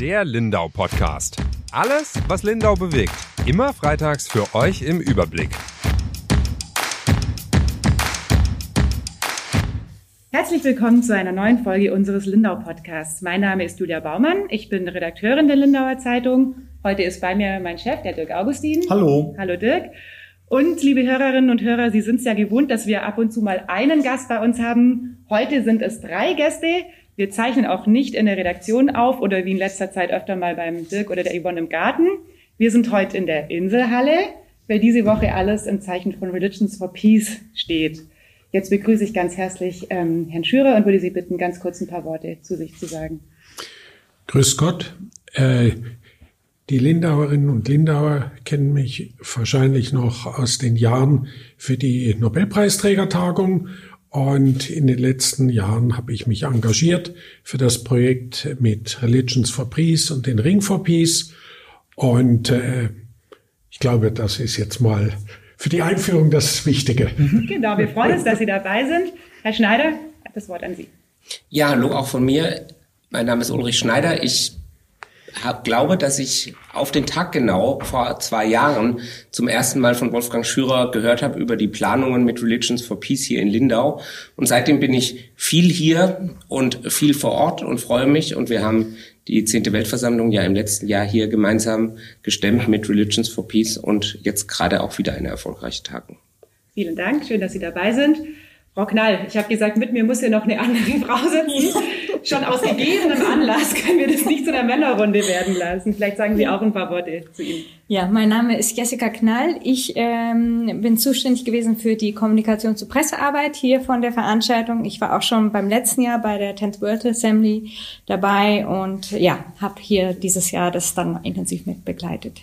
Der Lindau Podcast. Alles, was Lindau bewegt. Immer freitags für euch im Überblick. Herzlich willkommen zu einer neuen Folge unseres Lindau Podcasts. Mein Name ist Julia Baumann. Ich bin Redakteurin der Lindauer Zeitung. Heute ist bei mir mein Chef, der Dirk Augustin. Hallo. Hallo Dirk. Und liebe Hörerinnen und Hörer, Sie sind es ja gewohnt, dass wir ab und zu mal einen Gast bei uns haben. Heute sind es drei Gäste. Wir zeichnen auch nicht in der Redaktion auf oder wie in letzter Zeit öfter mal beim Dirk oder der Yvonne im Garten. Wir sind heute in der Inselhalle, weil diese Woche alles im Zeichen von Religions for Peace steht. Jetzt begrüße ich ganz herzlich ähm, Herrn Schürer und würde Sie bitten, ganz kurz ein paar Worte zu sich zu sagen. Grüß Gott. Äh, die Lindauerinnen und Lindauer kennen mich wahrscheinlich noch aus den Jahren für die Nobelpreisträgertagung und in den letzten Jahren habe ich mich engagiert für das Projekt mit Religions for Peace und den Ring for Peace. Und äh, ich glaube, das ist jetzt mal für die Einführung das Wichtige. Genau, wir freuen uns, dass Sie dabei sind. Herr Schneider, das Wort an Sie. Ja, hallo auch von mir. Mein Name ist Ulrich Schneider. Ich hab, glaube, dass ich auf den Tag genau vor zwei Jahren zum ersten Mal von Wolfgang Schürer gehört habe über die Planungen mit Religions for Peace hier in Lindau. Und seitdem bin ich viel hier und viel vor Ort und freue mich. Und wir haben die zehnte Weltversammlung ja im letzten Jahr hier gemeinsam gestemmt mit Religions for Peace und jetzt gerade auch wieder eine erfolgreiche Tagung. Vielen Dank, schön, dass Sie dabei sind. Frau Knall, ich habe gesagt, mit mir muss hier noch eine andere Frau sitzen. Schon aus gegebenem Anlass können wir das nicht zu einer Männerrunde werden lassen. Vielleicht sagen Sie auch ein paar Worte zu Ihnen. Ja, mein Name ist Jessica Knall. Ich ähm, bin zuständig gewesen für die Kommunikation zur Pressearbeit hier von der Veranstaltung. Ich war auch schon beim letzten Jahr bei der 10th World Assembly dabei und ja, habe hier dieses Jahr das dann intensiv mit begleitet.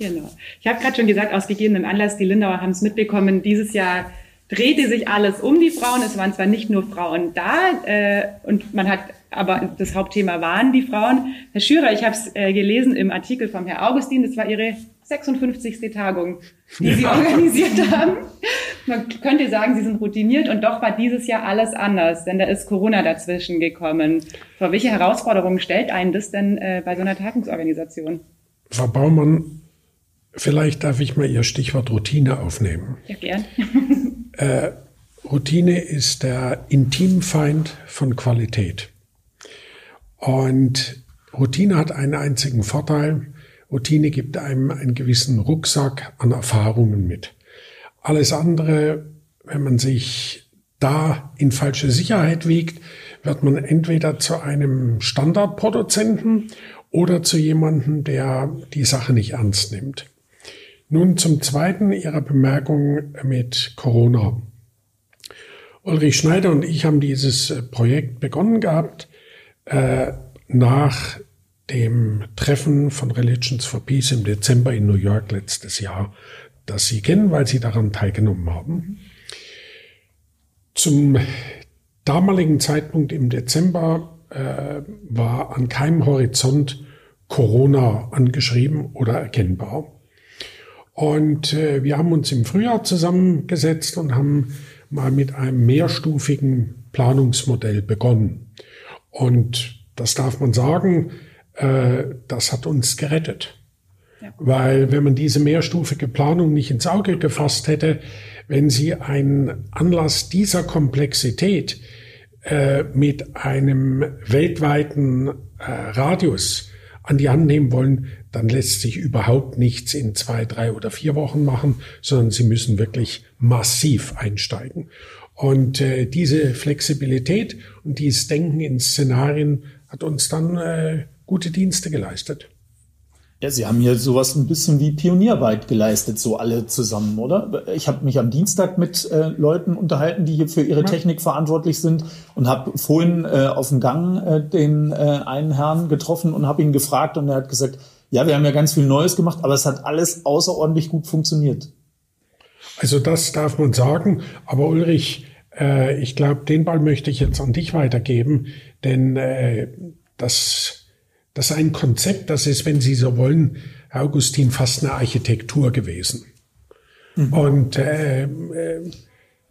Genau. Ich habe gerade schon gesagt, aus gegebenem Anlass, die Lindauer haben es mitbekommen, dieses Jahr drehte sich alles um die Frauen. Es waren zwar nicht nur Frauen da äh, und man hat, aber das Hauptthema waren die Frauen. Herr Schürer, ich habe es äh, gelesen im Artikel vom Herr Augustin, das war Ihre 56. Tagung, die Sie organisiert haben. Man könnte sagen, Sie sind routiniert und doch war dieses Jahr alles anders, denn da ist Corona dazwischen gekommen. Vor welche Herausforderungen stellt einen das denn äh, bei so einer Tagungsorganisation? Frau Baumann, vielleicht darf ich mal Ihr Stichwort Routine aufnehmen. Ja, gern. Äh, Routine ist der Intimfeind von Qualität. Und Routine hat einen einzigen Vorteil. Routine gibt einem einen gewissen Rucksack an Erfahrungen mit. Alles andere, wenn man sich da in falsche Sicherheit wiegt, wird man entweder zu einem Standardproduzenten oder zu jemandem, der die Sache nicht ernst nimmt. Nun zum zweiten Ihrer Bemerkung mit Corona. Ulrich Schneider und ich haben dieses äh, Projekt begonnen gehabt äh, nach dem Treffen von Religions for Peace im Dezember in New York letztes Jahr, das Sie kennen, weil Sie daran teilgenommen haben. Zum damaligen Zeitpunkt im Dezember äh, war an keinem Horizont Corona angeschrieben oder erkennbar. Und äh, wir haben uns im Frühjahr zusammengesetzt und haben mal mit einem mehrstufigen Planungsmodell begonnen. Und das darf man sagen, äh, das hat uns gerettet. Ja. Weil wenn man diese mehrstufige Planung nicht ins Auge gefasst hätte, wenn Sie einen Anlass dieser Komplexität äh, mit einem weltweiten äh, Radius an die Hand nehmen wollen, dann lässt sich überhaupt nichts in zwei, drei oder vier Wochen machen, sondern sie müssen wirklich massiv einsteigen. Und äh, diese Flexibilität und dieses Denken in Szenarien hat uns dann äh, gute Dienste geleistet. Ja, Sie haben hier sowas ein bisschen wie Pionierarbeit geleistet, so alle zusammen, oder? Ich habe mich am Dienstag mit äh, Leuten unterhalten, die hier für ihre Technik verantwortlich sind und habe vorhin äh, auf dem Gang äh, den äh, einen Herrn getroffen und habe ihn gefragt und er hat gesagt, ja, wir haben ja ganz viel Neues gemacht, aber es hat alles außerordentlich gut funktioniert. Also das darf man sagen, aber Ulrich, äh, ich glaube, den Ball möchte ich jetzt an dich weitergeben, denn äh, das das ist ein Konzept, das ist, wenn Sie so wollen, Herr Augustin, fast eine Architektur gewesen. Mhm. Und äh, äh,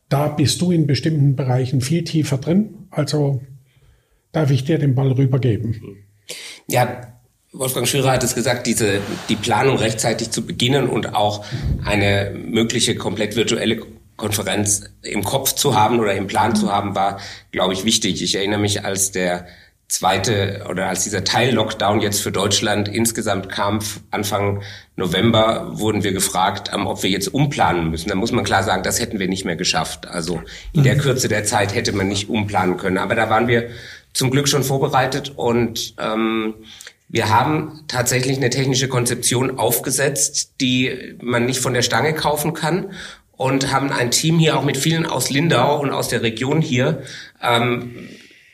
da bist du in bestimmten Bereichen viel tiefer drin. Also darf ich dir den Ball rübergeben. Ja, Wolfgang Schürer hat es gesagt, diese, die Planung rechtzeitig zu beginnen und auch eine mögliche komplett virtuelle Konferenz im Kopf zu haben oder im Plan zu haben, war, glaube ich, wichtig. Ich erinnere mich, als der zweite oder als dieser Teil-Lockdown jetzt für Deutschland insgesamt kam, Anfang November, wurden wir gefragt, ähm, ob wir jetzt umplanen müssen. Da muss man klar sagen, das hätten wir nicht mehr geschafft. Also in der mhm. Kürze der Zeit hätte man nicht umplanen können. Aber da waren wir zum Glück schon vorbereitet und ähm, wir haben tatsächlich eine technische Konzeption aufgesetzt, die man nicht von der Stange kaufen kann und haben ein Team hier auch mit vielen aus Lindau und aus der Region hier. Ähm,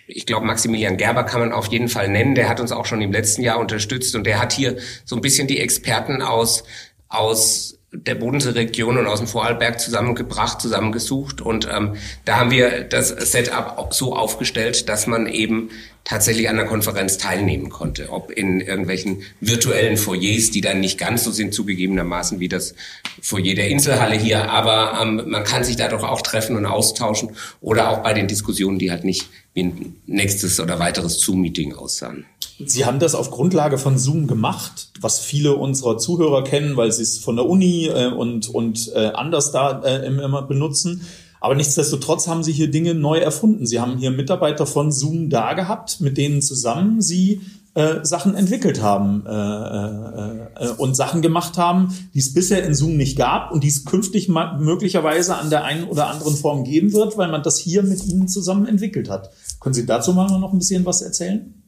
ich glaube, Maximilian Gerber kann man auf jeden Fall nennen. Der hat uns auch schon im letzten Jahr unterstützt und der hat hier so ein bisschen die Experten aus, aus der Bodenseeregion und aus dem Vorarlberg zusammengebracht, zusammengesucht. Und ähm, da haben wir das Setup so aufgestellt, dass man eben tatsächlich an der Konferenz teilnehmen konnte. Ob in irgendwelchen virtuellen Foyers, die dann nicht ganz so sind, zugegebenermaßen wie das Foyer der Inselhalle hier. Aber ähm, man kann sich da doch auch treffen und austauschen. Oder auch bei den Diskussionen, die halt nicht wie ein nächstes oder weiteres Zoom-Meeting aussahen. Sie haben das auf Grundlage von Zoom gemacht, was viele unserer Zuhörer kennen, weil sie es von der Uni äh, und, und äh, anders da äh, immer benutzen. Aber nichtsdestotrotz haben Sie hier Dinge neu erfunden. Sie haben hier Mitarbeiter von Zoom da gehabt, mit denen zusammen Sie äh, Sachen entwickelt haben äh, äh, äh und Sachen gemacht haben, die es bisher in Zoom nicht gab und die es künftig möglicherweise an der einen oder anderen Form geben wird, weil man das hier mit Ihnen zusammen entwickelt hat. Können Sie dazu mal noch ein bisschen was erzählen?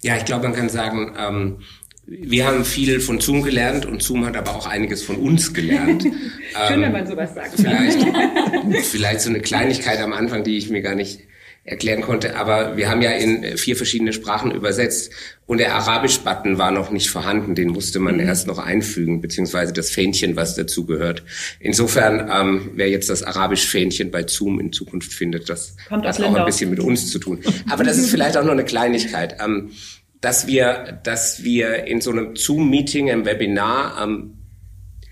Ja, ich glaube, man kann sagen, ähm, wir haben viel von Zoom gelernt und Zoom hat aber auch einiges von uns gelernt. Schön, ähm, wenn man sowas sagt. Vielleicht, vielleicht so eine Kleinigkeit am Anfang, die ich mir gar nicht erklären konnte, aber wir haben ja in vier verschiedene Sprachen übersetzt und der Arabisch-Button war noch nicht vorhanden, den musste man mhm. erst noch einfügen, beziehungsweise das Fähnchen, was dazu gehört. Insofern, ähm, wer jetzt das Arabisch-Fähnchen bei Zoom in Zukunft findet, das Kommt hat auch ein bisschen mit uns zu tun. Aber das ist vielleicht auch nur eine Kleinigkeit. Ähm, dass wir, dass wir in so einem Zoom-Meeting, im Webinar, ähm,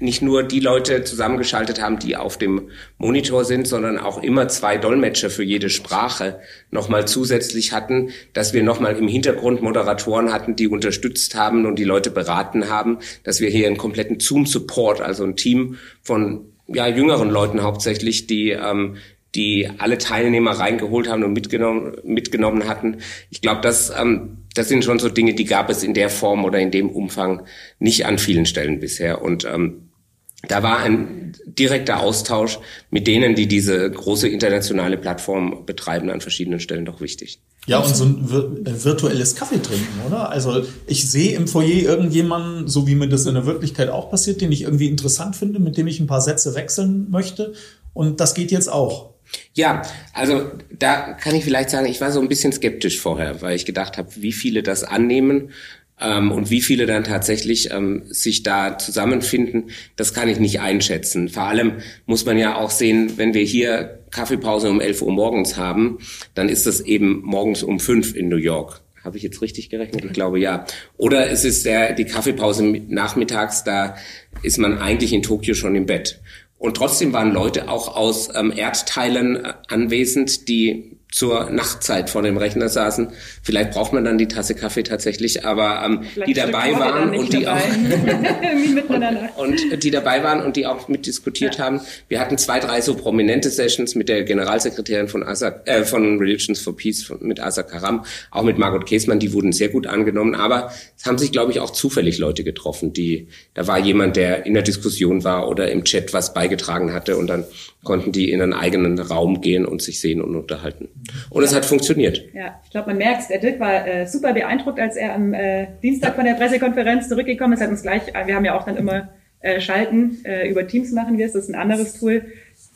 nicht nur die Leute zusammengeschaltet haben, die auf dem Monitor sind, sondern auch immer zwei Dolmetscher für jede Sprache nochmal zusätzlich hatten, dass wir nochmal im Hintergrund Moderatoren hatten, die unterstützt haben und die Leute beraten haben, dass wir hier einen kompletten Zoom-Support, also ein Team von ja, jüngeren Leuten hauptsächlich, die ähm, die alle Teilnehmer reingeholt haben und mitgenommen, mitgenommen hatten. Ich glaube, das, ähm, das sind schon so Dinge, die gab es in der Form oder in dem Umfang nicht an vielen Stellen bisher. Und ähm, da war ein direkter Austausch mit denen, die diese große internationale Plattform betreiben, an verschiedenen Stellen doch wichtig. Ja, und so ein äh, virtuelles Kaffee trinken, oder? Also ich sehe im Foyer irgendjemanden, so wie mir das in der Wirklichkeit auch passiert, den ich irgendwie interessant finde, mit dem ich ein paar Sätze wechseln möchte. Und das geht jetzt auch. Ja, also da kann ich vielleicht sagen, ich war so ein bisschen skeptisch vorher, weil ich gedacht habe, wie viele das annehmen ähm, und wie viele dann tatsächlich ähm, sich da zusammenfinden, das kann ich nicht einschätzen. Vor allem muss man ja auch sehen, wenn wir hier Kaffeepause um 11 Uhr morgens haben, dann ist das eben morgens um 5 in New York. Habe ich jetzt richtig gerechnet? Ich glaube ja. Oder es ist der, die Kaffeepause nachmittags, da ist man eigentlich in Tokio schon im Bett. Und trotzdem waren Leute auch aus ähm, Erdteilen äh, anwesend, die zur Nachtzeit vor dem Rechner saßen. Vielleicht braucht man dann die Tasse Kaffee tatsächlich, aber ähm, die dabei waren und die dabei. auch und, und, die dabei waren und die auch mitdiskutiert ja. haben. Wir hatten zwei, drei so prominente Sessions mit der Generalsekretärin von Asa, äh, von Religions for Peace, von, mit Asa Karam, auch mit Margot Käßmann, die wurden sehr gut angenommen. Aber es haben sich, glaube ich, auch zufällig Leute getroffen, die da war jemand, der in der Diskussion war oder im Chat was beigetragen hatte und dann konnten die in einen eigenen Raum gehen und sich sehen und unterhalten. Und es hat funktioniert. Ja, ich glaube, man merkt, der Dirk war äh, super beeindruckt, als er am äh, Dienstag von der Pressekonferenz zurückgekommen ist. Hat uns gleich, äh, wir haben ja auch dann immer äh, Schalten äh, über Teams machen wir es, das ist ein anderes Tool.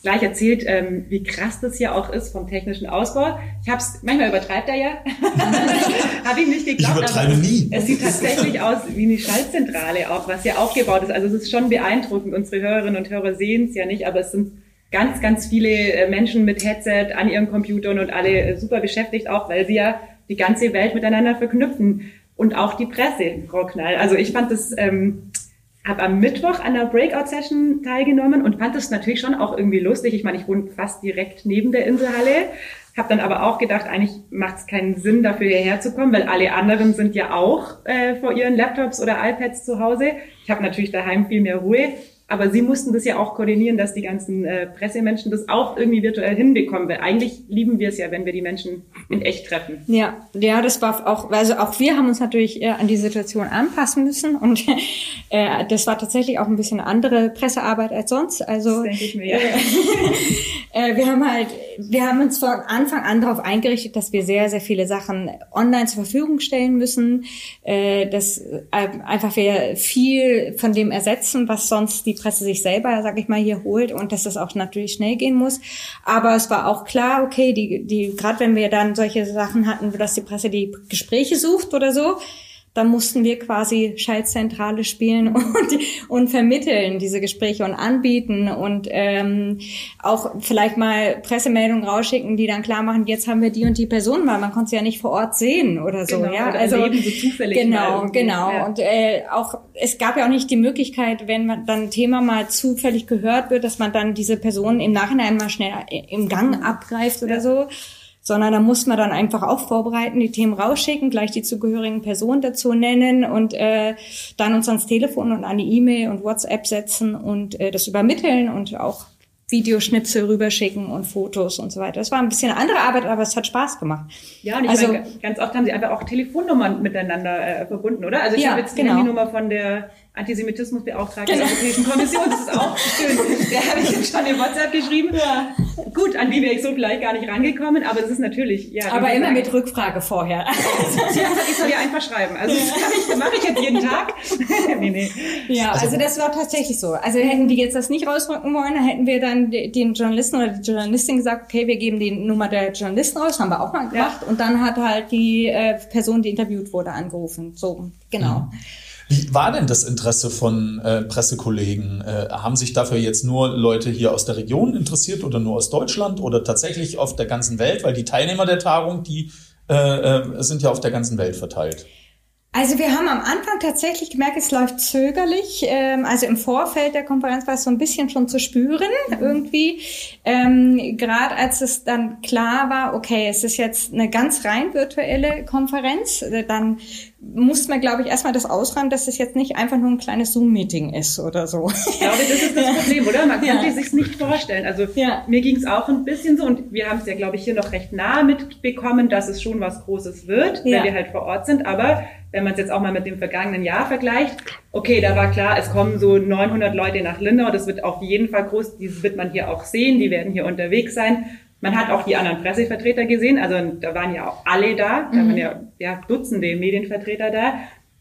Gleich erzählt, ähm, wie krass das hier auch ist vom technischen Ausbau. Ich habe es, manchmal übertreibt er ja, habe ich nicht geglaubt. Ich übertreibe nie. Es sieht tatsächlich aus wie eine Schaltzentrale auch, was hier aufgebaut ist. Also es ist schon beeindruckend. Unsere Hörerinnen und Hörer sehen es ja nicht, aber es sind ganz, ganz viele äh, Menschen mit Headset an ihren Computern und alle äh, super beschäftigt, auch weil sie ja die ganze Welt miteinander verknüpfen. Und auch die Presse, Frau Knall. Also ich fand das ähm, habe am Mittwoch an der Breakout-Session teilgenommen und fand das natürlich schon auch irgendwie lustig. Ich meine, ich wohne fast direkt neben der Inselhalle, habe dann aber auch gedacht, eigentlich macht es keinen Sinn, dafür hierher zu kommen, weil alle anderen sind ja auch äh, vor ihren Laptops oder iPads zu Hause. Ich habe natürlich daheim viel mehr Ruhe. Aber sie mussten das ja auch koordinieren, dass die ganzen äh, Pressemenschen das auch irgendwie virtuell hinbekommen. Weil eigentlich lieben wir es ja, wenn wir die Menschen in echt treffen. Ja, ja, das war auch, also auch wir haben uns natürlich äh, an die Situation anpassen müssen und äh, das war tatsächlich auch ein bisschen andere Pressearbeit als sonst. Also das denke ich mir, ja. äh, wir haben halt, wir haben uns von Anfang an darauf eingerichtet, dass wir sehr, sehr viele Sachen online zur Verfügung stellen müssen, äh, dass äh, einfach wir viel von dem ersetzen, was sonst die Presse sich selber, sag ich mal, hier holt und dass das auch natürlich schnell gehen muss. Aber es war auch klar, okay, die, die, gerade wenn wir dann solche Sachen hatten, dass die Presse die Gespräche sucht oder so, dann mussten wir quasi Schaltzentrale spielen und, und vermitteln diese Gespräche und anbieten und ähm, auch vielleicht mal Pressemeldungen rausschicken, die dann klar machen, jetzt haben wir die und die Person, weil man konnte sie ja nicht vor Ort sehen oder so. Genau, ja, oder also so zufällig genau, genau. Ja. Und äh, auch es gab ja auch nicht die Möglichkeit, wenn man dann ein Thema mal zufällig gehört wird, dass man dann diese Person im Nachhinein mal schnell im Gang abgreift oder Ja. so sondern da muss man dann einfach auch vorbereiten, die Themen rausschicken, gleich die zugehörigen Personen dazu nennen und äh, dann uns ans Telefon und an die E-Mail und WhatsApp setzen und äh, das übermitteln und auch Videoschnipsel rüberschicken und Fotos und so weiter. Das war ein bisschen eine andere Arbeit, aber es hat Spaß gemacht. Ja, und ich Also- meine, ganz oft haben sie einfach auch Telefonnummern miteinander äh, verbunden, oder? Also ich Ja, habe jetzt die genau. Handynummer von der Antisemitismusbeauftragten Genau. der Europäischen Kommission. Das ist auch schön. Der habe ich jetzt schon in WhatsApp geschrieben. Gut, an die wäre ich so vielleicht gar nicht rangekommen, aber es ist natürlich, ja. Aber immer mit Rückfrage vorher. Ja, ich soll ja einfach schreiben. Also das mache ich, mache ich jetzt jeden Tag. nee, nee. Ja, also, das war tatsächlich so. Also hätten die jetzt das nicht rausrücken wollen, hätten wir dann de- den Journalisten oder die Journalistin gesagt, okay, wir geben die Nummer der Journalisten raus, haben wir auch mal gemacht. Und dann hat halt die äh, Person, die interviewt wurde, angerufen. So, genau. Wie war denn das Interesse von äh, Pressekollegen? Äh, haben sich dafür jetzt nur Leute hier aus der Region interessiert oder nur aus Deutschland oder tatsächlich auf der ganzen Welt? Weil die Teilnehmer der Tagung, die äh, äh, sind ja auf der ganzen Welt verteilt. Also wir haben am Anfang tatsächlich gemerkt, es läuft zögerlich. Ähm, also im Vorfeld der Konferenz war es so ein bisschen schon zu spüren irgendwie. Ähm, Gerade als es dann klar war, okay, es ist jetzt eine ganz rein virtuelle Konferenz, äh, dann musste man, glaube ich, erstmal das ausräumen, dass es jetzt nicht einfach nur ein kleines Zoom-Meeting ist oder so. Ich glaube, das ist das Problem, oder? Man kann Ja. sich nicht vorstellen. Also Ja. mir ging es auch ein bisschen so und wir haben es ja, glaube ich, hier noch recht nah mitbekommen, dass es schon was Großes wird, Ja. wenn wir halt vor Ort sind. Aber wenn man es jetzt auch mal mit dem vergangenen Jahr vergleicht, okay, da war klar, es kommen so 900 Leute nach Lindau, das wird auf jeden Fall groß, die wird man hier auch sehen, die werden hier unterwegs sein. Man hat auch die anderen Pressevertreter gesehen, also da waren ja auch alle da, da waren ja, ja Dutzende Medienvertreter da.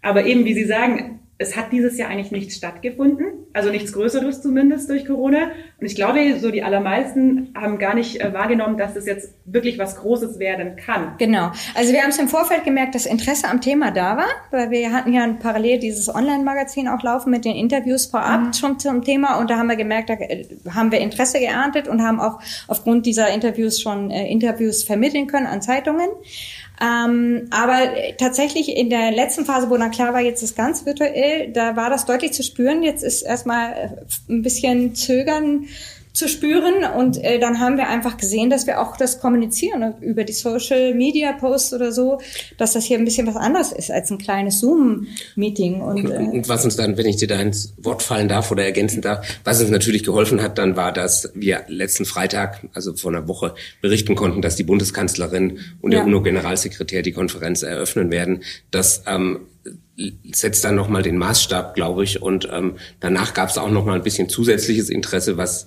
Aber eben, wie Sie sagen, es hat dieses Jahr eigentlich nichts stattgefunden, also nichts Größeres zumindest durch Corona. Und ich glaube, so die allermeisten haben gar nicht äh, wahrgenommen, dass es jetzt wirklich was Großes werden kann. Genau. Also wir haben es im Vorfeld gemerkt, dass Interesse am Thema da war, weil wir hatten ja parallel dieses Online-Magazin auch laufen mit den Interviews vorab schon zum Thema und da haben wir gemerkt, da äh, haben wir Interesse geerntet und haben auch aufgrund dieser Interviews schon äh, Interviews vermitteln können an Zeitungen. Ähm, aber tatsächlich in der letzten Phase, wo dann klar war, jetzt ist ganz virtuell, da war das deutlich zu spüren. Jetzt ist erstmal äh, ein bisschen Zögern zu spüren und äh, dann haben wir einfach gesehen, dass wir auch das kommunizieren über die Social Media Posts oder so, dass das hier ein bisschen was anderes ist als ein kleines Zoom Meeting und, Und, äh, und was uns dann, wenn ich dir da ins Wort fallen darf oder ergänzen darf, was uns natürlich geholfen hat, dann war, dass wir letzten Freitag, also vor einer Woche, berichten konnten, dass die Bundeskanzlerin und der Ja. UNO-Generalsekretär die Konferenz eröffnen werden. Das ähm, setzt dann nochmal den Maßstab, glaube ich. Und ähm, danach gab es auch nochmal ein bisschen zusätzliches Interesse, was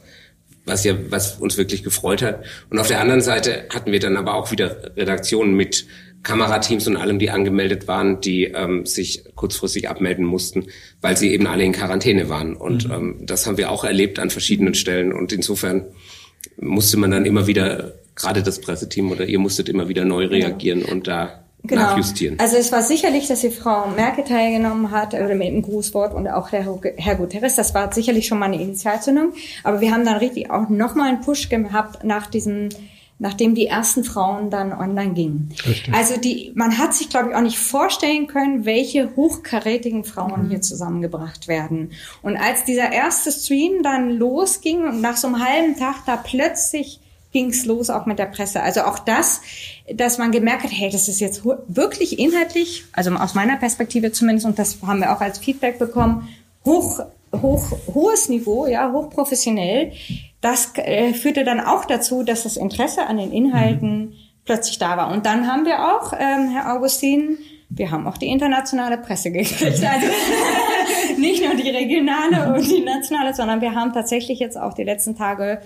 was ja, was uns wirklich gefreut hat. Und auf der anderen Seite hatten wir dann aber auch wieder Redaktionen mit Kamerateams und allem, die angemeldet waren, die ähm, sich kurzfristig abmelden mussten, weil sie eben alle in Quarantäne waren. Und ähm, das haben wir auch erlebt an verschiedenen Stellen. Und insofern musste man dann immer wieder, gerade das Presseteam oder ihr musstet immer wieder neu reagieren und da nachjustieren. Also es war sicherlich, dass die Frau Merkel teilgenommen hat oder mit dem Grußwort und auch der Herr Guterres. Das war sicherlich schon mal eine Initialzündung. Aber wir haben dann richtig auch nochmal einen Push gehabt nach diesem nachdem die ersten Frauen dann online gingen. Richtig. Also die, man hat sich, glaube ich, auch nicht vorstellen können, welche hochkarätigen Frauen mhm. hier zusammengebracht werden. Und als dieser erste Stream dann losging und nach so einem halben Tag da plötzlich ging's los auch mit der Presse. Also auch das, dass man gemerkt hat, hey, das ist jetzt wirklich inhaltlich, also aus meiner Perspektive zumindest, und das haben wir auch als Feedback bekommen, hoch, hoch, hohes Niveau, ja, hochprofessionell. Das äh, führte dann auch dazu, dass das Interesse an den Inhalten mhm. plötzlich da war. Und dann haben wir auch, ähm, Herr Augustin, wir haben auch die internationale Presse gekriegt. Also nicht nur die regionale und die nationale, sondern wir haben tatsächlich jetzt auch die letzten Tage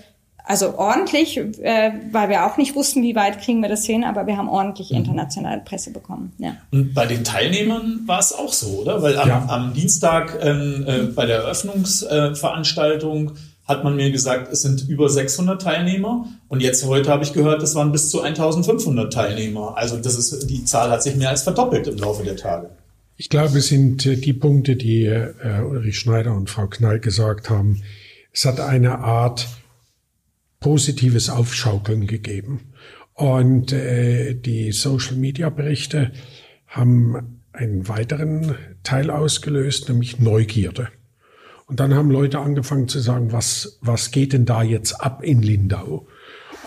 also ordentlich, äh, weil wir auch nicht wussten, wie weit kriegen wir das hin, aber wir haben ordentlich mhm. internationale Presse bekommen. Ja. Und bei den Teilnehmern war es auch so, oder? Weil am, ja. am Dienstag ähm, äh, bei der Eröffnungsveranstaltung äh, hat man mir gesagt, es sind über 600 Teilnehmer. Und jetzt heute habe ich gehört, es waren bis zu 1500 Teilnehmer. Also das ist, die Zahl hat sich mehr als verdoppelt im Laufe der Tage. Ich glaube, es sind äh, die Punkte, die äh, Ulrich Schneider und Frau Knall gesagt haben. Es hat eine Art positives Aufschaukeln gegeben. Und äh, die Social-Media-Berichte haben einen weiteren Teil ausgelöst, nämlich Neugierde. Und dann haben Leute angefangen zu sagen, was, was geht denn da jetzt ab in Lindau?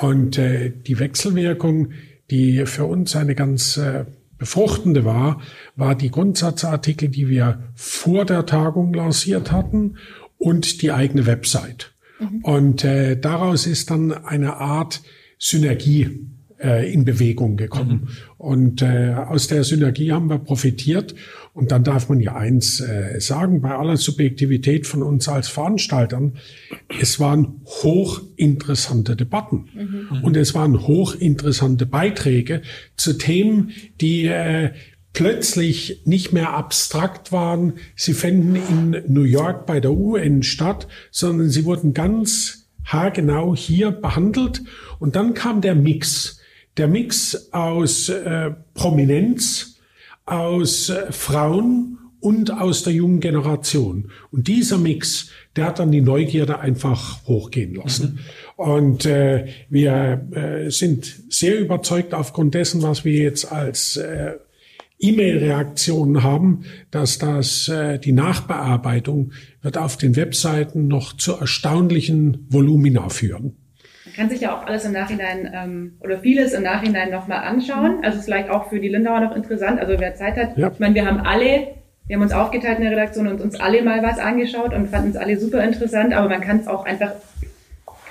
Und äh, die Wechselwirkung, die für uns eine ganz äh, befruchtende war, war die Grundsatzartikel, die wir vor der Tagung lanciert hatten und die eigene Website. Mhm. Und äh, daraus ist dann eine Art Synergie äh, in Bewegung gekommen. Mhm. Und äh, aus der Synergie haben wir profitiert. Und dann darf man ja eins äh, sagen, bei aller Subjektivität von uns als Veranstaltern, es waren hochinteressante Debatten. Mhm. Und es waren hochinteressante Beiträge zu Themen, die äh, plötzlich nicht mehr abstrakt waren, sie fänden in New York bei der UN statt, sondern sie wurden ganz haargenau hier behandelt. Und dann kam der Mix. Der Mix aus äh, Prominenz, aus äh, Frauen und aus der jungen Generation. Und dieser Mix, der hat dann die Neugierde einfach hochgehen lassen. Mhm. Und äh, wir äh, sind sehr überzeugt aufgrund dessen, was wir jetzt als äh, E-Mail-Reaktionen haben, dass das äh, die Nachbearbeitung wird auf den Webseiten noch zu erstaunlichen Volumina führen. Man kann sich ja auch alles im Nachhinein ähm, oder vieles im Nachhinein nochmal anschauen. Also ist vielleicht auch für die Lindauer noch interessant. Also wer Zeit hat, ja. ich meine, wir haben alle, wir haben uns aufgeteilt in der Redaktion und uns alle mal was angeschaut und fanden es alle super interessant. Aber man kann es auch einfach,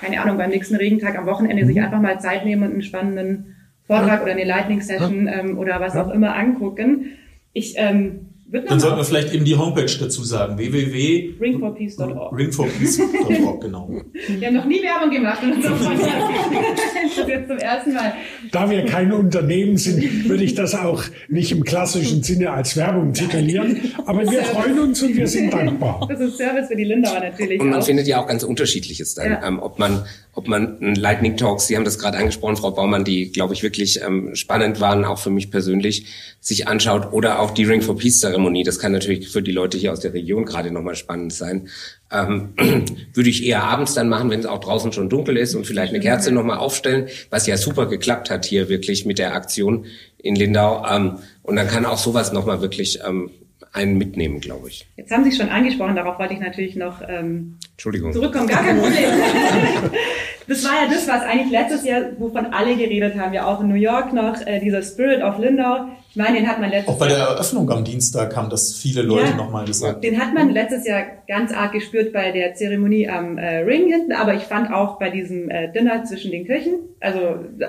keine Ahnung, beim nächsten Regentag am Wochenende mhm. sich einfach mal Zeit nehmen und einen spannenden Vortrag oder eine Lightning Session ähm, oder was auch immer angucken. Ich ähm, dann sollten wir vielleicht eben die Homepage dazu sagen. www.ringforpeace.org. Ringforpeace.org, genau. Wir haben noch nie Werbung gemacht und so. das jetzt zum ersten Mal. Da wir kein Unternehmen sind, würde ich das auch nicht im klassischen Sinne als Werbung titulieren. Aber wir freuen uns und wir sind dankbar. Das ist Service für die Lindauer natürlich. Und man auch. findet ja auch ganz unterschiedliches dann. Ja. Ähm, ob man, ob man Lightning Talks, Sie haben das gerade angesprochen, Frau Baumann, die, glaube ich, wirklich ähm, spannend waren, auch für mich persönlich, sich anschaut oder auch die Ring for Peace Zeremonie. Das kann natürlich für die Leute hier aus der Region gerade nochmal spannend sein. Ähm, würde ich eher abends dann machen, wenn es auch draußen schon dunkel ist und vielleicht eine Kerze nochmal aufstellen, was ja super geklappt hat hier wirklich mit der Aktion in Lindau. Ähm, und dann kann auch sowas nochmal wirklich ähm, einen mitnehmen, glaube ich. Jetzt haben Sie schon angesprochen, darauf wollte ich natürlich noch ähm, Entschuldigung. zurückkommen. Gar kein Problem. das war ja das, was eigentlich letztes Jahr, wovon alle geredet haben, ja auch in New York noch, äh, dieser Spirit of Lindau. Ich meine, den hat man letztes Auch bei der Eröffnung am Dienstag haben das viele Leute ja, nochmal gesagt. Den hat man letztes Jahr ganz arg gespürt bei der Zeremonie am äh, Ring hinten, aber ich fand auch bei diesem äh, Dinner zwischen den Kirchen, also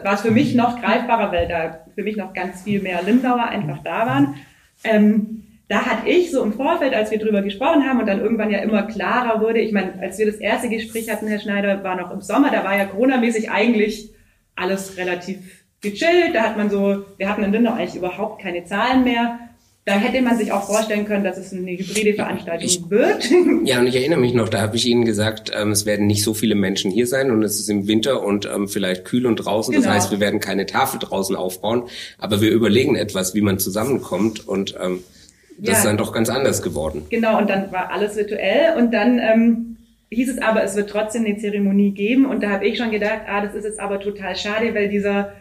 war es für mich noch greifbarer, weil da für mich noch ganz viel mehr Lindauer einfach da waren. Ähm, da hatte ich so im Vorfeld, als wir drüber gesprochen haben und dann irgendwann ja immer klarer wurde, ich meine, als wir das erste Gespräch hatten, Herr Schneider, war noch im Sommer, da war ja Corona-mäßig eigentlich alles relativ gechillt, da hat man so, wir hatten in Lindau eigentlich überhaupt keine Zahlen mehr. Da hätte man sich auch vorstellen können, dass es eine hybride Veranstaltung ich, wird. Ja, und ich erinnere mich noch, da habe ich Ihnen gesagt, ähm, es werden nicht so viele Menschen hier sein und es ist im Winter und ähm, vielleicht kühl und draußen. Genau. Das heißt, wir werden keine Tafel draußen aufbauen, aber wir überlegen etwas, wie man zusammenkommt und ähm, das ja. ist dann doch ganz anders geworden. Genau, und dann war alles virtuell und dann, ähm, hieß es aber, es wird trotzdem eine Zeremonie geben. Und da habe ich schon gedacht, ah, das ist jetzt aber total schade, weil dieser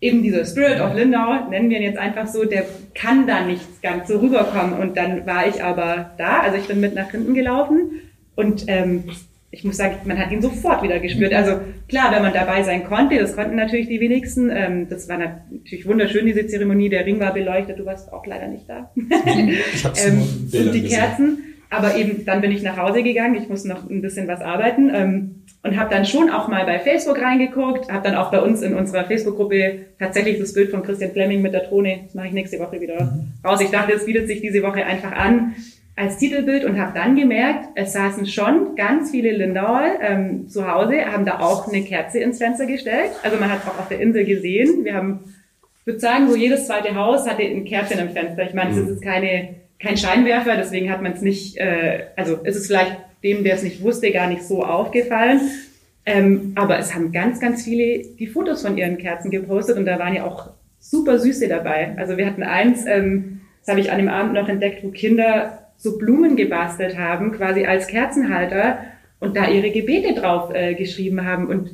eben dieser Spirit of Lindau, nennen wir ihn jetzt einfach so, der kann da nicht ganz so rüberkommen. Und dann war ich aber da, also ich bin mit nach hinten gelaufen und ähm, ich muss sagen, man hat ihn sofort wieder gespürt. Also klar, wenn man dabei sein konnte, das konnten natürlich die wenigsten. Ähm, das war natürlich wunderschön, diese Zeremonie. Der Ring war beleuchtet, du warst auch leider nicht da. Ich hab's ähm, und die Kerzen. Aber eben, dann bin ich nach Hause gegangen. Ich muss noch ein bisschen was arbeiten. Ähm, und habe dann schon auch mal bei Facebook reingeguckt, habe dann auch bei uns in unserer Facebook-Gruppe tatsächlich das Bild von Christian Fleming mit der Drohne, das mache ich nächste Woche wieder mhm. raus. Ich dachte, es bietet sich diese Woche einfach an als Titelbild und habe dann gemerkt, es saßen schon ganz viele Lindauer ähm, zu Hause, haben da auch eine Kerze ins Fenster gestellt. Also man hat es auch auf der Insel gesehen. Wir haben, ich würde sagen, so jedes zweite Haus hatte ein Kerzchen im Fenster. Ich meine, es ist mhm. keine kein Scheinwerfer, deswegen hat man es nicht, äh, also ist es vielleicht dem, der es nicht wusste, gar nicht so aufgefallen. Ähm, aber es haben ganz, ganz viele die Fotos von ihren Kerzen gepostet und da waren ja auch super süße dabei. Also wir hatten eins, ähm, das habe ich an dem Abend noch entdeckt, wo Kinder so Blumen gebastelt haben, quasi als Kerzenhalter und da ihre Gebete drauf äh, geschrieben haben. Und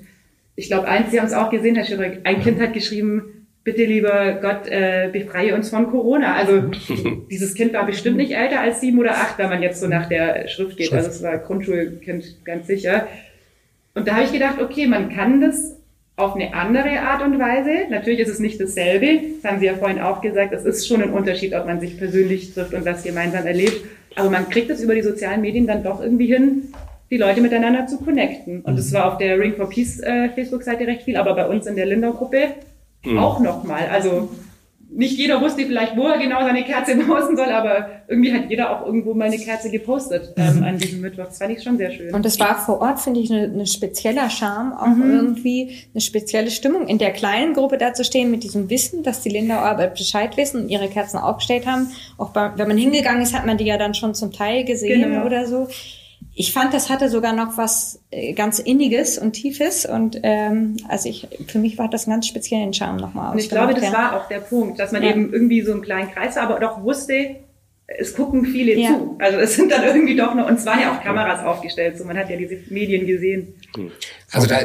ich glaube, eins, Sie haben es auch gesehen, Herr Schirrer, ein Kind hat geschrieben, bitte lieber Gott, äh, befreie uns von Corona. Also dieses Kind war bestimmt nicht älter als sieben oder acht, wenn man jetzt so nach der Schrift geht. Also es war Grundschulkind ganz sicher. Und da habe ich gedacht, okay, man kann das auf eine andere Art und Weise. Natürlich ist es nicht dasselbe. Das haben Sie ja vorhin auch gesagt. Es ist schon ein Unterschied, ob man sich persönlich trifft und was gemeinsam erlebt. Aber man kriegt es über die sozialen Medien dann doch irgendwie hin, die Leute miteinander zu connecten. Und es mhm. war auf der Ring for Peace äh, Facebook-Seite recht viel, aber bei uns in der Lindau-Gruppe mhm. auch nochmal. Also nicht jeder wusste vielleicht, wo er genau seine Kerze posten soll, aber irgendwie hat jeder auch irgendwo mal eine Kerze gepostet ähm, mhm. an diesem Mittwoch. Das fand ich schon sehr schön. Und das war vor Ort, finde ich, eine, eine spezieller Charme, auch mhm. irgendwie eine spezielle Stimmung, in der kleinen Gruppe da zu stehen mit diesem Wissen, dass die Lindauer Arbeit Bescheid wissen und ihre Kerzen aufgestellt haben. Auch bei, wenn man hingegangen ist, hat man die ja dann schon zum Teil gesehen genau. oder so ich fand, das hatte sogar noch was äh, ganz Inniges und Tiefes und ähm, also ich für mich war das einen ganz speziellen Charme nochmal. Und ich glaube, das ja. war auch der Punkt, dass man ja. eben irgendwie so einen kleinen Kreis war, aber doch wusste, es gucken viele ja. zu. Also es sind dann irgendwie doch noch, und es waren ja auch Kameras aufgestellt, so man hat ja diese Medien gesehen. Also da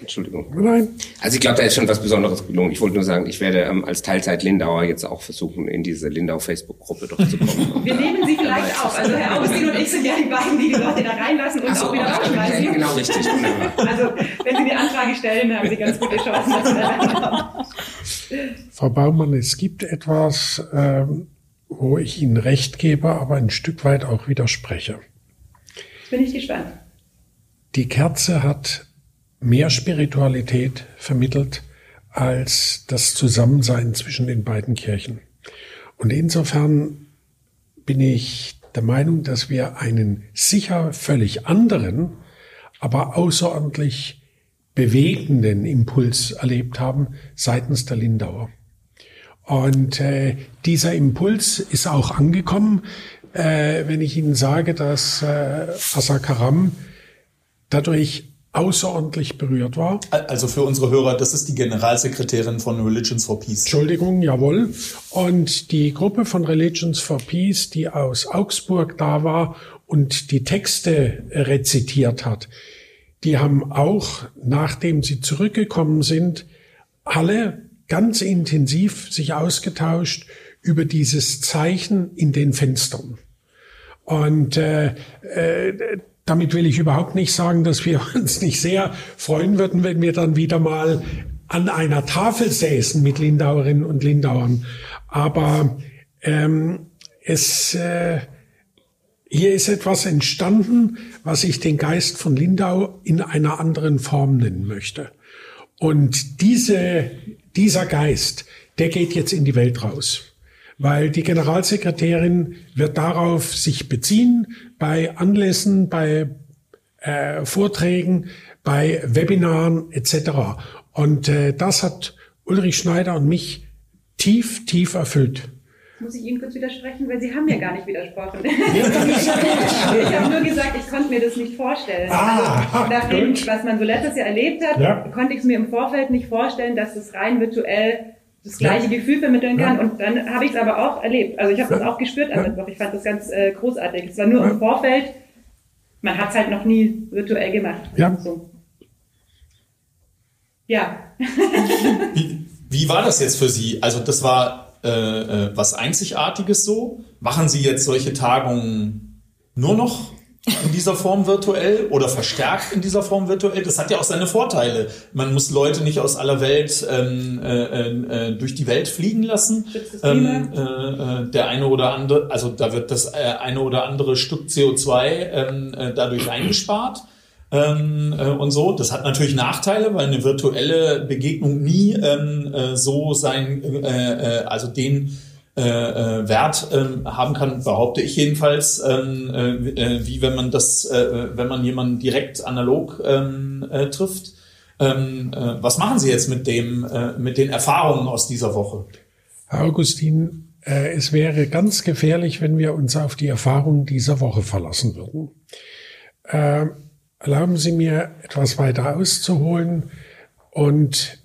Entschuldigung. Nein. Also ich glaube, da ist schon was Besonderes gelungen. Ich wollte nur sagen, ich werde ähm, als Teilzeit-Lindauer jetzt auch versuchen, in diese Lindau-Facebook-Gruppe durchzukommen. Wir nehmen Sie vielleicht auf. Also Herr Augustin und ich sind ja die beiden, die die Leute da reinlassen und so, auch wieder rausschmeißen. Ja, genau, richtig. Wunderbar. Also wenn Sie die Anfrage stellen, haben Sie ganz gute Chancen, dass Sie da reinkommen. Frau Baumann, es gibt etwas, ähm, wo ich Ihnen recht gebe, aber ein Stück weit auch widerspreche. Bin ich gespannt. Die Kerze hat mehr Spiritualität vermittelt als das Zusammensein zwischen den beiden Kirchen. Und insofern bin ich der Meinung, dass wir einen sicher völlig anderen, aber außerordentlich bewegenden Impuls erlebt haben seitens der Lindauer. Und äh, dieser Impuls ist auch angekommen, äh, wenn ich Ihnen sage, dass äh, Asakaram dadurch außerordentlich berührt war. Also für unsere Hörer, das ist die Generalsekretärin von Religions for Peace. Entschuldigung, jawohl. Und die Gruppe von Religions for Peace, die aus Augsburg da war und die Texte rezitiert hat, die haben auch, nachdem sie zurückgekommen sind, alle ganz intensiv sich ausgetauscht über dieses Zeichen in den Fenstern. Und äh, äh, damit will ich überhaupt nicht sagen, dass wir uns nicht sehr freuen würden, wenn wir dann wieder mal an einer Tafel säßen mit Lindauerinnen und Lindauern. Aber ähm, es äh, hier ist etwas entstanden, was ich den Geist von Lindau in einer anderen Form nennen möchte. Und diese, dieser Geist, der geht jetzt in die Welt raus weil die Generalsekretärin wird darauf sich beziehen bei Anlässen, bei äh, Vorträgen, bei Webinaren etc. Und äh, das hat Ulrich Schneider und mich tief, tief erfüllt. Muss ich Ihnen kurz widersprechen, weil Sie haben ja gar nicht widersprochen. ich habe nur gesagt, ich konnte mir das nicht vorstellen. Ah, also, nachdem, was man so letztes Jahr erlebt hat, ja. konnte ich es mir im Vorfeld nicht vorstellen, dass es rein virtuell das gleiche ja. Gefühl vermitteln kann. Ja. Und dann habe ich es aber auch erlebt. Also ich habe ja. das auch gespürt am Mittwoch. Ich fand das ganz äh, großartig. Es war nur im Vorfeld man hat es halt noch nie virtuell gemacht. Ja. So. Ja. Wie, wie war das jetzt für Sie? Also das war äh, äh, was Einzigartiges so. Machen Sie jetzt solche Tagungen nur noch in dieser Form virtuell oder verstärkt in dieser Form virtuell? Das hat ja auch seine Vorteile. Man muss Leute nicht aus aller Welt ähm, äh, äh, durch die Welt fliegen lassen. Ähm, äh, äh, der eine oder andere, also da wird das äh, eine oder andere Stück CO2 ähm, äh, dadurch eingespart ähm, äh, und so. Das hat natürlich Nachteile, weil eine virtuelle Begegnung nie ähm, äh, so sein, äh, äh, also den äh, äh, Wert äh, haben kann, behaupte ich jedenfalls, ähm, äh, äh, wie wenn man das, äh, wenn man jemanden direkt analog ähm, äh, trifft. Ähm, äh, was machen Sie jetzt mit dem, äh, mit den Erfahrungen aus dieser Woche? Herr Augustin, äh, es wäre ganz gefährlich, wenn wir uns auf die Erfahrungen dieser Woche verlassen würden. Äh, erlauben Sie mir, etwas weiter auszuholen und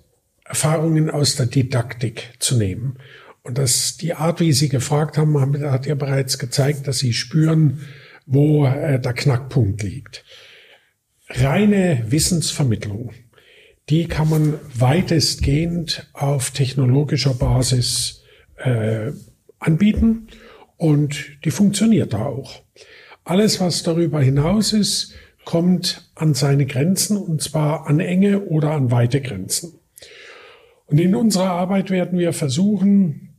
Erfahrungen aus der Didaktik zu nehmen. Und das, die Art, wie Sie gefragt haben, hat ja bereits gezeigt, dass Sie spüren, wo äh, der Knackpunkt liegt. Reine Wissensvermittlung, die kann man weitestgehend auf technologischer Basis äh, anbieten und die funktioniert da auch. Alles, was darüber hinaus ist, kommt an seine Grenzen und zwar an enge oder an weite Grenzen. Und in unserer Arbeit werden wir versuchen,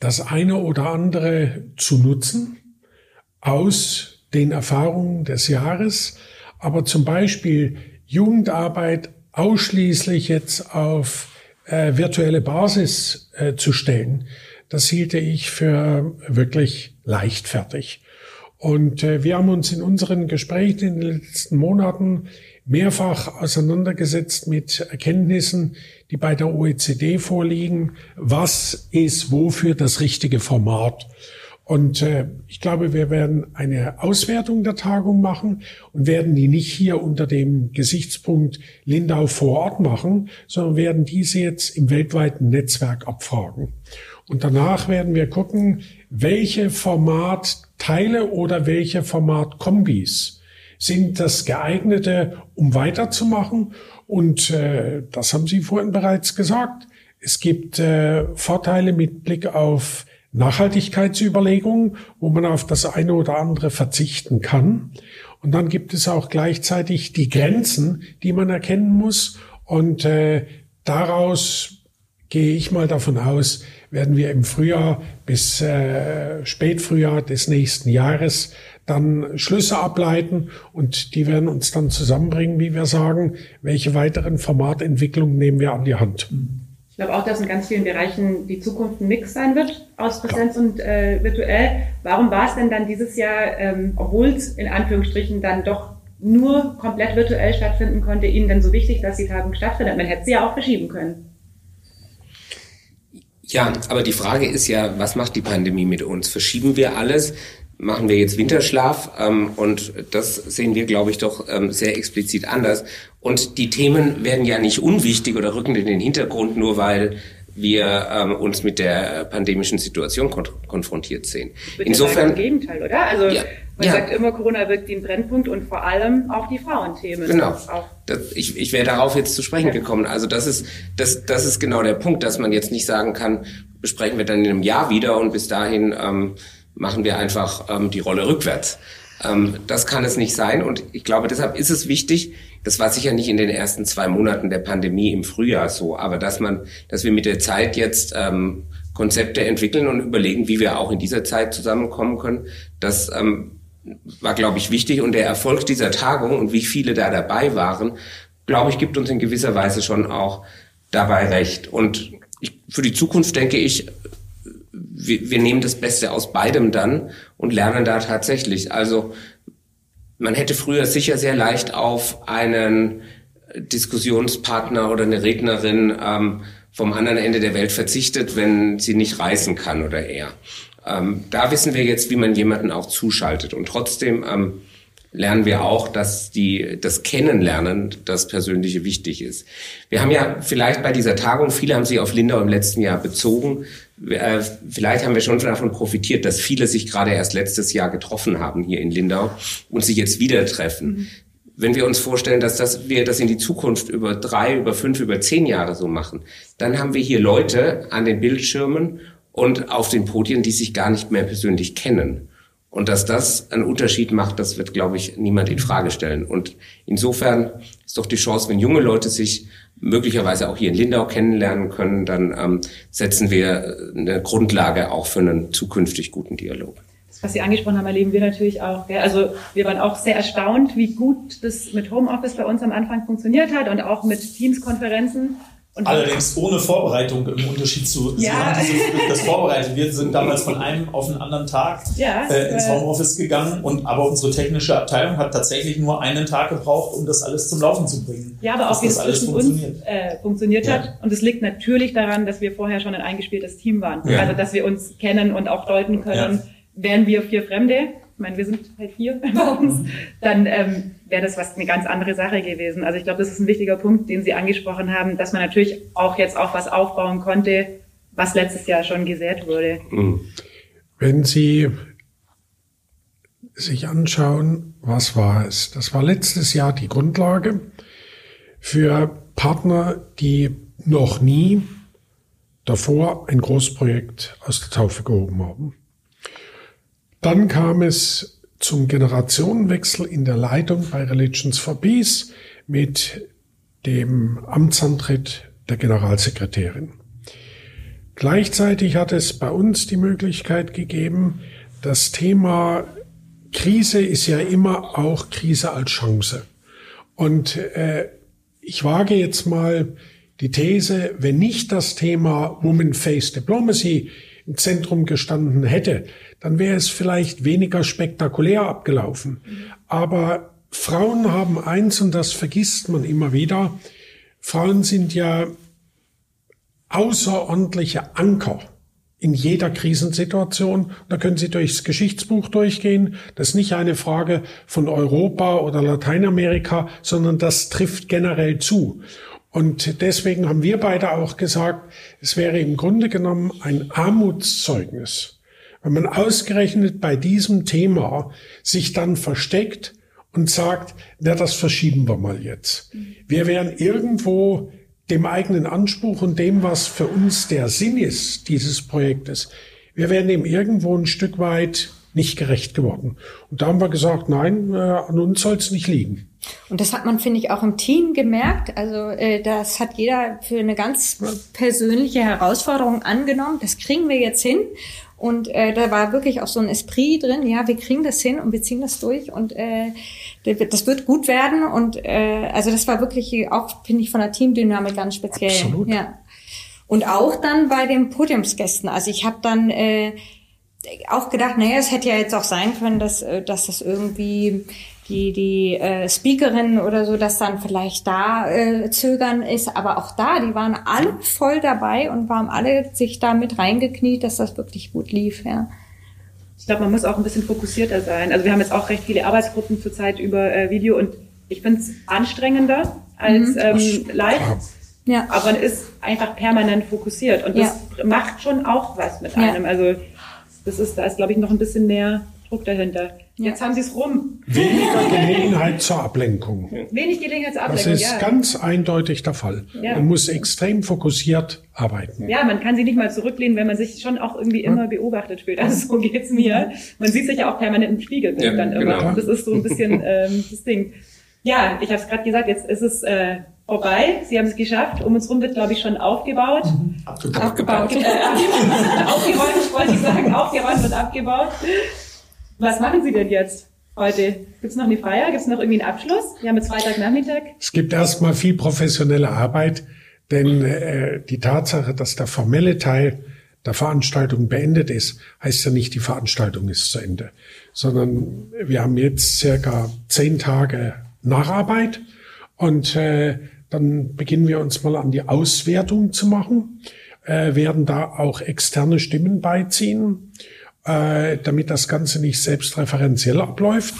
das eine oder andere zu nutzen aus den Erfahrungen des Jahres, aber zum Beispiel Jugendarbeit ausschließlich jetzt auf äh, virtuelle Basis äh, zu stellen, das hielte ich für wirklich leichtfertig. Und äh, wir haben uns in unseren Gesprächen in den letzten Monaten mehrfach auseinandergesetzt mit Erkenntnissen, die bei der OECD vorliegen. Was ist wofür das richtige Format? Und äh, ich glaube, wir werden eine Auswertung der Tagung machen und werden die nicht hier unter dem Gesichtspunkt Lindau vor Ort machen, sondern werden diese jetzt im weltweiten Netzwerk abfragen. Und danach werden wir gucken, welche Formatteile oder welche Formatkombis sind das geeignete, um weiterzumachen. Und äh, das haben Sie vorhin bereits gesagt. Es gibt äh, Vorteile mit Blick auf Nachhaltigkeitsüberlegungen, wo man auf das eine oder andere verzichten kann. Und dann gibt es auch gleichzeitig die Grenzen, die man erkennen muss. Und äh, daraus gehe ich mal davon aus, werden wir im Frühjahr bis äh, Spätfrühjahr des nächsten Jahres dann Schlüsse ableiten und die werden uns dann zusammenbringen, wie wir sagen, welche weiteren Formatentwicklungen nehmen wir an die Hand. Ich glaube auch, dass in ganz vielen Bereichen die Zukunft ein Mix sein wird aus Präsenz ja. und äh, virtuell. Warum war es denn dann dieses Jahr, ähm, obwohl es in Anführungsstrichen dann doch nur komplett virtuell stattfinden konnte, Ihnen denn so wichtig, dass die Tagung stattfindet? Man hätte sie ja auch verschieben können. Ja, aber die Frage ist ja, was macht die Pandemie mit uns? Verschieben wir alles? Machen wir jetzt Winterschlaf? Ähm, und das sehen wir, glaube ich, doch ähm, sehr explizit anders. Und die Themen werden ja nicht unwichtig oder rücken in den Hintergrund, nur weil wir ähm, uns mit der pandemischen Situation kon konfrontiert sehen. Insofern. Im Gegenteil, oder? Also ja, man ja. sagt immer, Corona wirkt ein Brennpunkt und vor allem auch die Frauenthemen. Genau. Das, ich, ich wäre darauf jetzt zu sprechen gekommen. Also das ist, das, das ist genau der Punkt, dass man jetzt nicht sagen kann, besprechen wir dann in einem Jahr wieder und bis dahin ähm, machen wir einfach ähm, die Rolle rückwärts. Ähm, das kann es nicht sein und ich glaube, deshalb ist es wichtig, das war sicher nicht in den ersten zwei Monaten der Pandemie im Frühjahr so, aber dass man, dass wir mit der Zeit jetzt ähm, Konzepte entwickeln und überlegen, wie wir auch in dieser Zeit zusammenkommen können, das ähm, war, glaube ich, wichtig. Und der Erfolg dieser Tagung und wie viele da dabei waren, glaube ich, gibt uns in gewisser Weise schon auch dabei recht. Und ich, für die Zukunft denke ich, wir, wir nehmen das Beste aus beidem dann und lernen da tatsächlich. Also man hätte früher sicher sehr leicht auf einen Diskussionspartner oder eine Rednerin ähm, vom anderen Ende der Welt verzichtet, wenn sie nicht reisen kann oder er. Ähm, da wissen wir jetzt, wie man jemanden auch zuschaltet. Und trotzdem ähm, lernen wir auch, dass die, das Kennenlernen, das Persönliche wichtig ist. Wir haben ja vielleicht bei dieser Tagung, viele haben sich auf Lindau im letzten Jahr bezogen. Äh, vielleicht haben wir schon davon profitiert, dass viele sich gerade erst letztes Jahr getroffen haben hier in Lindau und sich jetzt wieder treffen. Mhm. Wenn wir uns vorstellen, dass das, wir das in die Zukunft über drei, über fünf, über zehn Jahre so machen, dann haben wir hier Leute an den Bildschirmen und auf den Podien, die sich gar nicht mehr persönlich kennen. Und dass das einen Unterschied macht, das wird, glaube ich, niemand in Frage stellen. Und insofern ist doch die Chance, wenn junge Leute sich möglicherweise auch hier in Lindau kennenlernen können, dann ähm, setzen wir eine Grundlage auch für einen zukünftig guten Dialog. Das, was Sie angesprochen haben, erleben wir natürlich auch. Ja? Also wir waren auch sehr erstaunt, wie gut das mit Homeoffice bei uns am Anfang funktioniert hat und auch mit Teams-Konferenzen. Allerdings ohne Vorbereitung im Unterschied zu, ja. Haben das vorbereitet. Wir sind damals von einem auf einen anderen Tag ja, äh, ins Homeoffice gegangen und aber unsere technische Abteilung hat tatsächlich nur einen Tag gebraucht, um das alles zum Laufen zu bringen. Ja, aber auch wie es zwischen uns äh, funktioniert ja. hat. Und es liegt natürlich daran, dass wir vorher schon ein eingespieltes Team waren. Ja. Also dass wir uns kennen und auch deuten können, wären wir vier Fremde, ich meine, wir sind halt vier bei uns, dann ähm, wäre das was eine ganz andere Sache gewesen. Also ich glaube, das ist ein wichtiger Punkt, den Sie angesprochen haben, dass man natürlich auch jetzt auch was aufbauen konnte, was letztes Jahr schon gesät wurde. Mhm. Wenn Sie sich anschauen, was war es? Das war letztes Jahr die Grundlage für Partner, die noch nie davor ein Großprojekt aus der Taufe gehoben haben. Dann kam es zum Generationenwechsel in der Leitung bei Religions for Peace mit dem Amtsantritt der Generalsekretärin. Gleichzeitig hat es bei uns die Möglichkeit gegeben, das Thema Krise ist ja immer auch Krise als Chance. Und äh, ich wage jetzt mal die These, wenn nicht das Thema Woman Face Diplomacy im Zentrum gestanden hätte, dann wäre es vielleicht weniger spektakulär abgelaufen. Aber Frauen haben eins, und das vergisst man immer wieder, Frauen sind ja außerordentliche Anker in jeder Krisensituation. Da können Sie durchs Geschichtsbuch durchgehen. Das ist nicht eine Frage von Europa oder Lateinamerika, sondern das trifft generell zu. Und deswegen haben wir beide auch gesagt, es wäre im Grunde genommen ein Armutszeugnis, wenn man ausgerechnet bei diesem Thema sich dann versteckt und sagt, na, das verschieben wir mal jetzt. Wir wären irgendwo dem eigenen Anspruch und dem, was für uns der Sinn ist dieses Projektes, wir wären dem irgendwo ein Stück weit nicht gerecht geworden. Und da haben wir gesagt, nein, äh, an uns soll es nicht liegen. Und das hat man, finde ich, auch im Team gemerkt. Also äh, das hat jeder für eine ganz persönliche Herausforderung angenommen. Das kriegen wir jetzt hin. Und äh, da war wirklich auch so ein Esprit drin, ja, wir kriegen das hin und wir ziehen das durch und äh, das wird gut werden. Und äh, also das war wirklich auch, finde ich, von der Teamdynamik ganz speziell. Absolut. Ja. Und auch dann bei den Podiumsgästen. Also ich habe dann äh, auch gedacht, naja, es hätte ja jetzt auch sein können, dass, äh, dass das irgendwie die, die äh, Speakerin oder so, dass dann vielleicht da äh, zögern ist. Aber auch da, die waren alle voll dabei und waren alle sich da mit reingekniet, dass das wirklich gut lief. Ja. Ich glaube, man muss auch ein bisschen fokussierter sein. Also wir haben jetzt auch recht viele Arbeitsgruppen zurzeit über äh, Video und ich finde es anstrengender als mhm. ähm, live. Ja. Aber man ist einfach permanent fokussiert und das ja. macht schon auch was mit einem. Also das ist, da ist, glaube ich, noch ein bisschen mehr Druck dahinter. Jetzt haben Sie es rum. Weniger Gelegenheit zur Ablenkung. Wenig Gelegenheit zur Ablenkung. Das ist ja. ganz eindeutig der Fall. Ja. Man muss extrem fokussiert arbeiten. Ja, man kann sich nicht mal zurücklehnen, wenn man sich schon auch irgendwie immer beobachtet fühlt. Also so geht's mir. Man sieht sich ja auch permanent im Spiegel ja, dann immer. Genau. Das ist so ein bisschen ähm, das Ding. Ja, ich habe es gerade gesagt, jetzt ist es äh, vorbei. Sie haben es geschafft. Um uns rum wird, glaube ich, schon aufgebaut. Mhm. Abgebaut. Abgebaut. aufgeräumt, ich wollte ich sagen. Aufgeräumt und abgebaut. Was machen Sie denn jetzt heute? Gibt es noch eine Feier? Gibt es noch irgendwie einen Abschluss? Wir haben jetzt Freitagnachmittag. Es gibt erstmal viel professionelle Arbeit, denn äh, die Tatsache, dass der formelle Teil der Veranstaltung beendet ist, heißt ja nicht, die Veranstaltung ist zu Ende, sondern wir haben jetzt circa zehn Tage Nacharbeit und äh, dann beginnen wir uns mal an die Auswertung zu machen, äh, werden da auch externe Stimmen beiziehen äh, damit das Ganze nicht selbstreferenziell abläuft.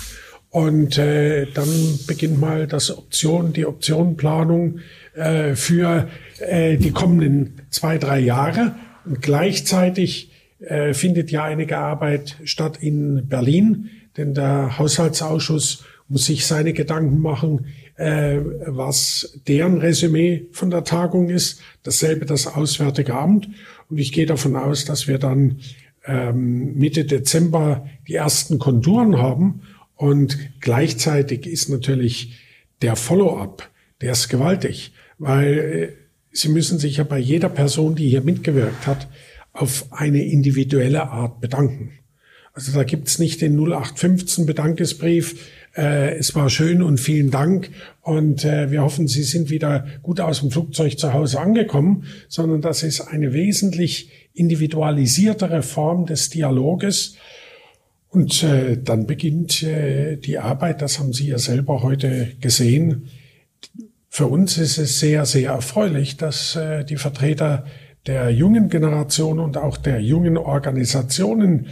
Und äh, dann beginnt mal das Option, die Optionenplanung äh, für äh, die kommenden zwei, drei Jahre. Und gleichzeitig äh, findet ja einige Arbeit statt in Berlin, denn der Haushaltsausschuss muss sich seine Gedanken machen, äh, was deren Resümee von der Tagung ist. Dasselbe das Auswärtige Amt. Und ich gehe davon aus, dass wir dann Mitte Dezember die ersten Konturen haben. Und gleichzeitig ist natürlich der Follow-up, der ist gewaltig, weil äh, Sie müssen sich ja bei jeder Person, die hier mitgewirkt hat, auf eine individuelle Art bedanken. Also da gibt's nicht den 0815 Bedankesbrief, äh, es war schön und vielen Dank und äh, wir hoffen, Sie sind wieder gut aus dem Flugzeug zu Hause angekommen, sondern das ist eine wesentlich individualisiertere Form des Dialoges. Und äh, dann beginnt äh, die Arbeit, das haben Sie ja selber heute gesehen. Für uns ist es sehr, sehr erfreulich, dass äh, die Vertreter der jungen Generation und auch der jungen Organisationen,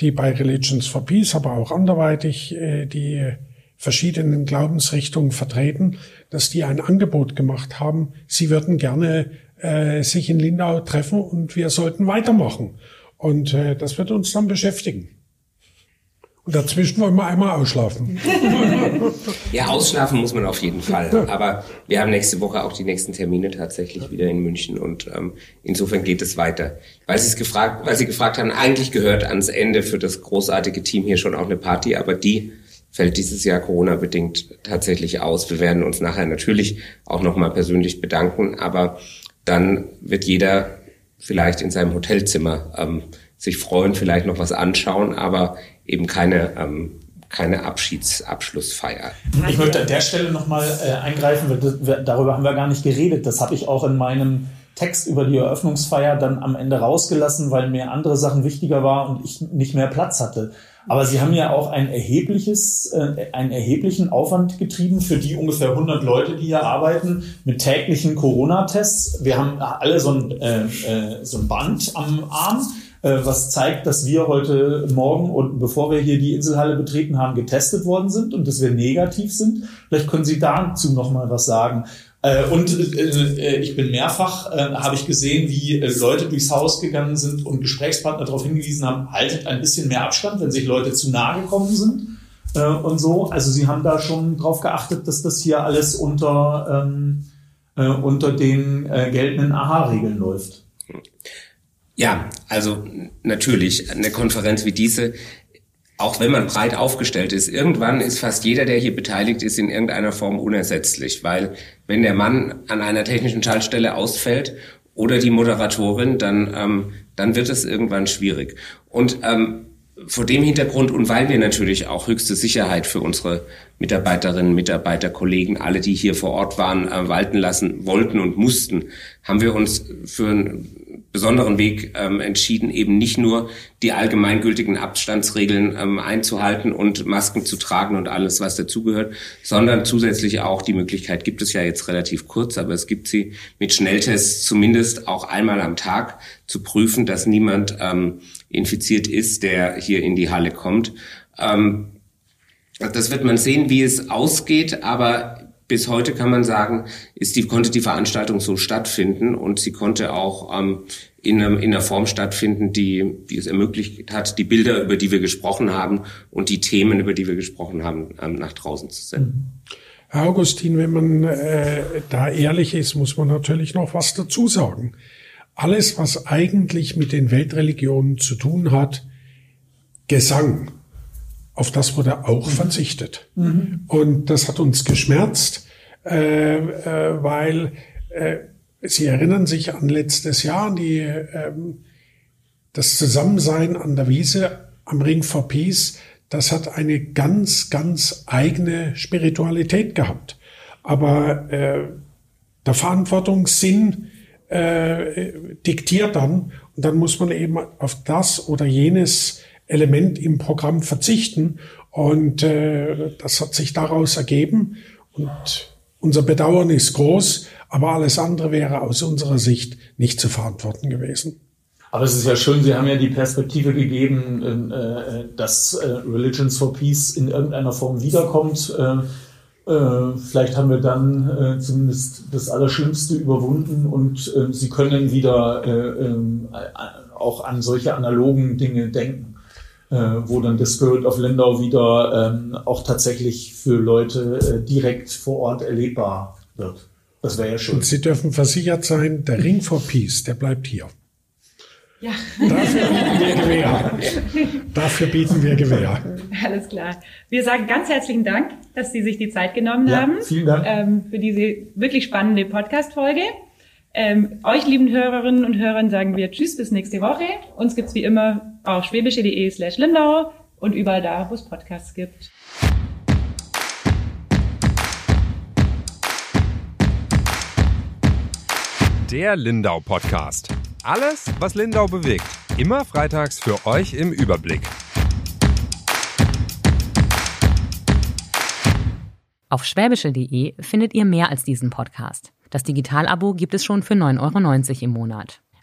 die bei Religions for Peace, aber auch anderweitig äh, die verschiedenen Glaubensrichtungen vertreten, dass die ein Angebot gemacht haben. Sie würden gerne äh, sich in Lindau treffen und wir sollten weitermachen. Und äh, das wird uns dann beschäftigen. Und dazwischen wollen wir einmal ausschlafen. ja, ausschlafen muss man auf jeden Fall. Aber wir haben nächste Woche auch die nächsten Termine tatsächlich wieder in München und ähm, insofern geht es weiter. Weil Sie es gefragt, weil Sie gefragt haben, eigentlich gehört ans Ende für das großartige Team hier schon auch eine Party, aber die fällt dieses Jahr Corona-bedingt tatsächlich aus. Wir werden uns nachher natürlich auch nochmal persönlich bedanken, aber dann wird jeder vielleicht in seinem Hotelzimmer ähm, sich freuen, vielleicht noch was anschauen, aber eben keine ähm, keine Abschiedsabschlussfeier. Ich möchte an der Stelle nochmal äh, eingreifen, darüber haben wir gar nicht geredet. Das habe ich auch in meinem Text über die Eröffnungsfeier dann am Ende rausgelassen, weil mir andere Sachen wichtiger war und ich nicht mehr Platz hatte. Aber sie haben ja auch ein erhebliches, äh, einen erheblichen Aufwand getrieben für die ungefähr 100 Leute, die hier arbeiten, mit täglichen Corona-Tests. Wir haben alle so ein, äh, äh, so ein Band am Arm, äh, was zeigt, dass wir heute Morgen und bevor wir hier die Inselhalle betreten haben, getestet worden sind und dass wir negativ sind. Vielleicht können Sie dazu noch mal was sagen. Äh, und äh, äh, ich bin mehrfach, äh, habe ich gesehen, wie äh, Leute durchs Haus gegangen sind und Gesprächspartner darauf hingewiesen haben, haltet ein bisschen mehr Abstand, wenn sich Leute zu nahe gekommen sind äh, und so. Also sie haben da schon drauf geachtet, dass das hier alles unter, ähm, äh, unter den geltenden AHA-Regeln läuft. Ja, also natürlich, eine Konferenz wie diese auch wenn man breit aufgestellt ist, irgendwann ist fast jeder, der hier beteiligt ist, in irgendeiner Form unersetzlich, weil wenn der Mann an einer technischen Schaltstelle ausfällt oder die Moderatorin, dann, ähm, dann wird es irgendwann schwierig. Und ähm, vor dem Hintergrund und weil wir natürlich auch höchste Sicherheit für unsere Mitarbeiterinnen, Mitarbeiter, Kollegen, alle, die hier vor Ort waren, äh, walten lassen wollten und mussten, haben wir uns für ein besonderen Weg ähm, entschieden, eben nicht nur die allgemeingültigen Abstandsregeln ähm, einzuhalten und Masken zu tragen und alles, was dazugehört, sondern zusätzlich auch die Möglichkeit, gibt es ja jetzt relativ kurz, aber es gibt sie mit Schnelltests zumindest auch einmal am Tag zu prüfen, dass niemand ähm, infiziert ist, der hier in die Halle kommt. Ähm, das wird man sehen, wie es ausgeht, aber bis heute kann man sagen, ist die, konnte die Veranstaltung so stattfinden und sie konnte auch ähm, in, einem, in einer Form stattfinden, die, die es ermöglicht hat, die Bilder, über die wir gesprochen haben und die Themen, über die wir gesprochen haben, ähm, nach draußen zu senden. Herr Augustin, wenn man äh, da ehrlich ist, muss man natürlich noch was dazu sagen. Alles, was eigentlich mit den Weltreligionen zu tun hat, Gesang, auf das wurde auch mhm. verzichtet. Mhm. Und das hat uns geschmerzt, äh, äh, weil äh, Sie erinnern sich an letztes Jahr, die, ähm, das Zusammensein an der Wiese am Ring for Peace, das hat eine ganz, ganz eigene Spiritualität gehabt. Aber äh, der Verantwortungssinn äh, diktiert dann und dann muss man eben auf das oder jenes Element im Programm verzichten. Und äh, das hat sich daraus ergeben. Und unser Bedauern ist groß, aber alles andere wäre aus unserer Sicht nicht zu verantworten gewesen. Aber es ist ja schön, Sie haben ja die Perspektive gegeben, äh, dass äh, Religions for Peace in irgendeiner Form wiederkommt. Äh, vielleicht haben wir dann zumindest das Allerschlimmste überwunden und Sie können wieder ähm, auch an solche analogen Dinge denken, wo dann der Spirit of Lindau wieder ähm, auch tatsächlich für Leute direkt vor Ort erlebbar wird. Das wäre ja schön. Und Sie dürfen versichert sein, der Ring for Peace, der bleibt hier. Ja. Dafür bieten wir Gewähr. Dafür bieten wir Gewähr. Alles klar. Wir sagen ganz herzlichen Dank, dass Sie sich die Zeit genommen ja, haben. Vielen Dank. Ähm, für diese wirklich spannende Podcast-Folge. Ähm, euch lieben Hörerinnen und Hörern sagen wir Tschüss bis nächste Woche. Uns gibt's wie immer auf schwäbische.de slash Lindau und überall da, wo es Podcasts gibt. Der Lindau Podcast. Alles, was Lindau bewegt. Immer freitags für euch im Überblick. Auf schwäbische.de findet ihr mehr als diesen Podcast. Das Digitalabo gibt es schon für 9,90 Euro im Monat.